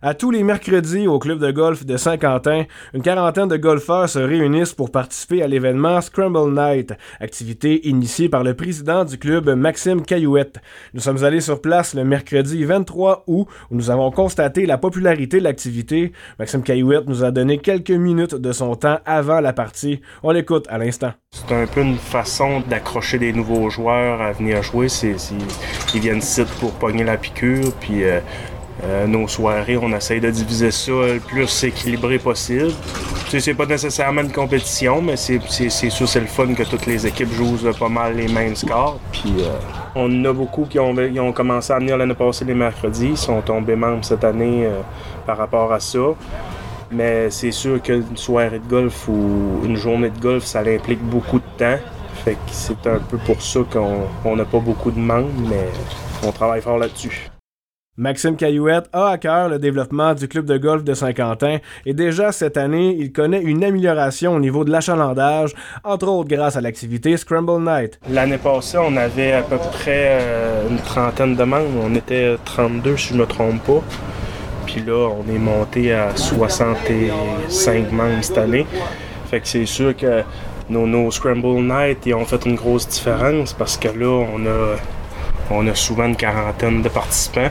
À tous les mercredis au club de golf de Saint-Quentin, une quarantaine de golfeurs se réunissent pour participer à l'événement Scramble Night, activité initiée par le président du club Maxime Caillouette. Nous sommes allés sur place le mercredi 23 août où nous avons constaté la popularité de l'activité. Maxime Caillouette nous a donné quelques minutes de son temps avant la partie. On l'écoute à l'instant. C'est un peu une façon d'accrocher des nouveaux joueurs à venir jouer. Ils viennent ici pour pogner la piqûre, puis euh, euh, nos soirées, on essaye de diviser ça le plus équilibré possible. c'est pas nécessairement une compétition, mais c'est, sûr c'est le fun que toutes les équipes jouent pas mal les mêmes scores. Puis euh, on a beaucoup qui ont, ont commencé à venir l'année passée les mercredis, sont tombés membres cette année euh, par rapport à ça. Mais c'est sûr qu'une soirée de golf ou une journée de golf, ça implique beaucoup de temps. Fait que c'est un peu pour ça qu'on n'a pas beaucoup de membres, mais on travaille fort là-dessus. Maxime Caillouette a à cœur le développement du club de golf de Saint-Quentin et déjà cette année, il connaît une amélioration au niveau de l'achalandage, entre autres grâce à l'activité Scramble Night. L'année passée, on avait à peu près euh, une trentaine de membres. On était 32 si je ne me trompe pas. Puis là, on est monté à 65 membres cette année. Fait que c'est sûr que nos, Scramble Night ont fait une grosse différence parce que là, on a, on a souvent une quarantaine de participants.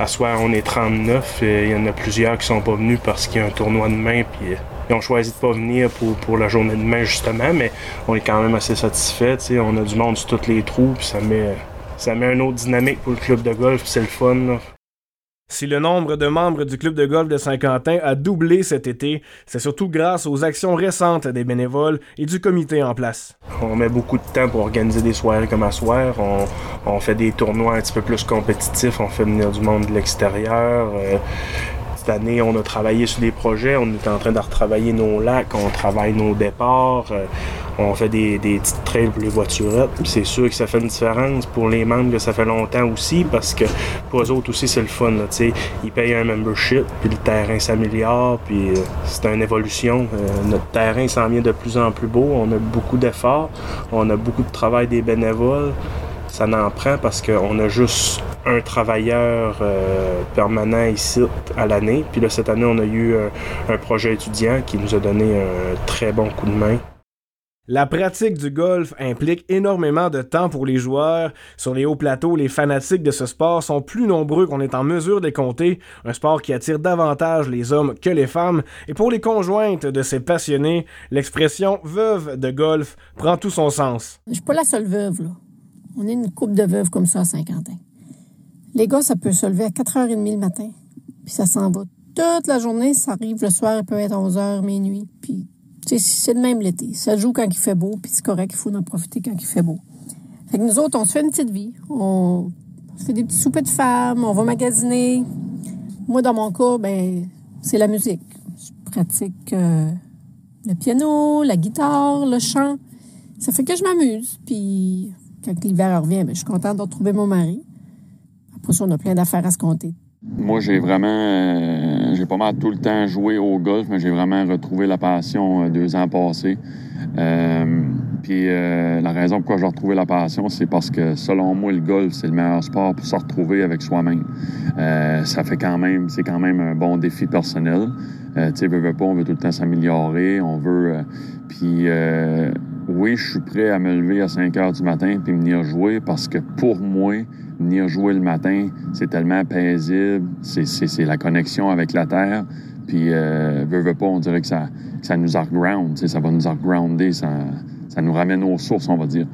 À soir, on est 39 et il y en a plusieurs qui sont pas venus parce qu'il y a un tournoi demain. Puis euh, ils ont choisi de pas venir pour, pour la journée de demain, justement, mais on est quand même assez satisfait. On a du monde sur tous les trous, puis ça met, ça met une autre dynamique pour le club de golf, c'est le fun. Si le nombre de membres du club de golf de Saint-Quentin a doublé cet été, c'est surtout grâce aux actions récentes des bénévoles et du comité en place. On met beaucoup de temps pour organiser des soirées comme à soir. On, fait des tournois un petit peu plus compétitifs. On fait venir du monde de l'extérieur. Euh, cette année, on a travaillé sur des projets. On est en train de retravailler nos lacs, on travaille nos départs, euh, on fait des, des petites trails pour les voiturettes. C'est sûr que ça fait une différence pour les membres que ça fait longtemps aussi, parce que pour eux autres aussi, c'est le fun. Là, ils payent un membership, puis le terrain s'améliore, puis euh, c'est une évolution. Euh, notre terrain s'en vient de plus en plus beau. On a beaucoup d'efforts, on a beaucoup de travail des bénévoles ça n'en prend parce qu'on a juste un travailleur euh, permanent ici à l'année. Puis là, cette année, on a eu un, projet étudiant qui nous a donné un très bon coup de main. La pratique du golf implique énormément de temps pour les joueurs. Sur les hauts plateaux, les fanatiques de ce sport sont plus nombreux qu'on est en mesure de compter, un sport qui attire davantage les hommes que les femmes. Et pour les conjointes de ces passionnés, l'expression veuve de golf prend tout son sens. Je suis pas la seule veuve, là. On est une couple de veuves comme ça à Saint-Quentin. Les gars, ça peut se lever à 4h30 le matin, puis ça s'en va toute la journée. Ça arrive le soir, il peut être 11h, minuit. Puis, c'est le même l'été. Ça joue quand il fait beau, puis c'est correct, il faut en profiter quand il fait beau. Fait que nous autres, on se fait une petite vie. On, se fait des petits soupers de femmes, on va magasiner. Moi, dans mon cas, ben, c'est la musique. Je pratique euh, le piano, la guitare, le chant. Ça fait que je m'amuse, puis quand l'hiver revient, ben, je suis contente de retrouver mon mari. Après ça, on a plein d'affaires à se compter. Moi, j'ai vraiment, euh, j'ai pas mal tout le temps joué au golf, mais j'ai vraiment retrouvé la passion euh, deux ans passés. Euh, puis la raison pourquoi j'ai retrouvé la passion, c'est parce que selon moi, le golf, c'est le meilleur sport pour se retrouver avec soi-même. ça fait quand même, c'est quand même un bon défi personnel. tu sais, veut, veut pas, on veut tout le temps s'améliorer, on veut. puis oui, je suis prêt à me lever à 5 heures du matin puis venir jouer parce que pour moi, venir jouer le matin, c'est tellement paisible, c'est la connexion avec la terre. Puis, euh, veut, veut pas, on dirait que ça, ça nous ground, ça va nous regrounder, ça, ça nous ramène aux sources, on va dire.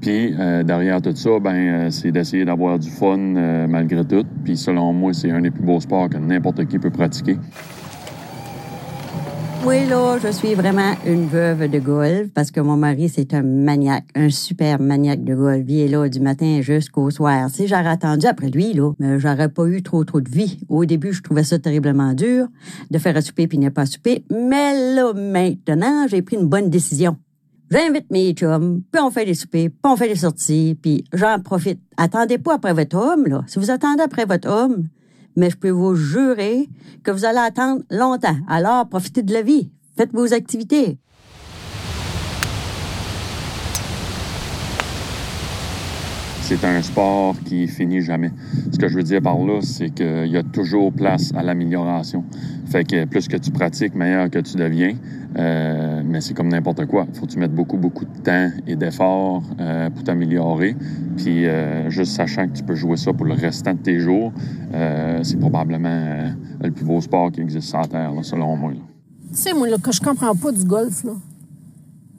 Puis, euh, derrière tout ça, ben, euh, c'est d'essayer d'avoir du fun euh, malgré tout. Puis, selon moi, c'est un des plus beaux sports que n'importe qui peut pratiquer. Oui, là, je suis vraiment une veuve de golf parce que mon mari, c'est un maniaque, un super maniaque de golf. Il est là du matin jusqu'au soir. Si j'aurais attendu après lui, là, j'aurais pas eu trop, trop de vie. Au début, je trouvais ça terriblement dur de faire un souper puis ne pas souper. Mais là, maintenant, j'ai pris une bonne décision. J'invite mes chums, puis on fait des soupers, puis on fait des sorties, puis j'en profite. Attendez pas après votre homme, là. Si vous attendez après votre homme, mais je peux vous jurer que vous allez attendre longtemps. Alors, profitez de la vie. Faites vos activités. C'est un sport qui finit jamais. Ce que je veux dire par là, c'est qu'il y a toujours place à l'amélioration. Fait que plus que tu pratiques, meilleur que tu deviens. Euh, mais c'est comme n'importe quoi. Faut que tu mettes beaucoup, beaucoup de temps et d'efforts euh, pour t'améliorer. Puis euh, juste sachant que tu peux jouer ça pour le restant de tes jours, c'est probablement le plus beau sport qui existe sur la Terre, selon moi. Tu sais, moi, là, que je comprends pas du golf, là.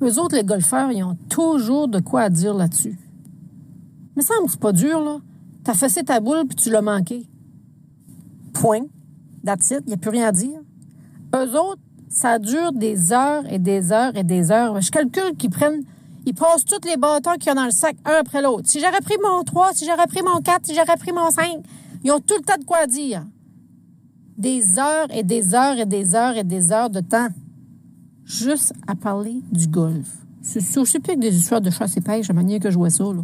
Eux autres, les golfeurs, ils ont toujours de quoi dire là-dessus. Mais ça c'est pas dur, là. T'as fessé ta boule puis tu l'as manqué. Point. That's it. Y a plus rien à dire. Eux autres, ça dure des heures et des heures et des heures. Je calcule qu'ils prennent, ils passent tous les bâtons qu'il y a dans le sac, un après l'autre. Si j'aurais pris mon 3, si j'aurais pris mon 4, si j'aurais pris mon 5, ils ont tout le temps de quoi dire. Des heures et des heures et des heures et des heures de temps. Juste à parler du golf. C'est aussi pire que des histoires de chasse et pêche, la manière que je vois ça, là.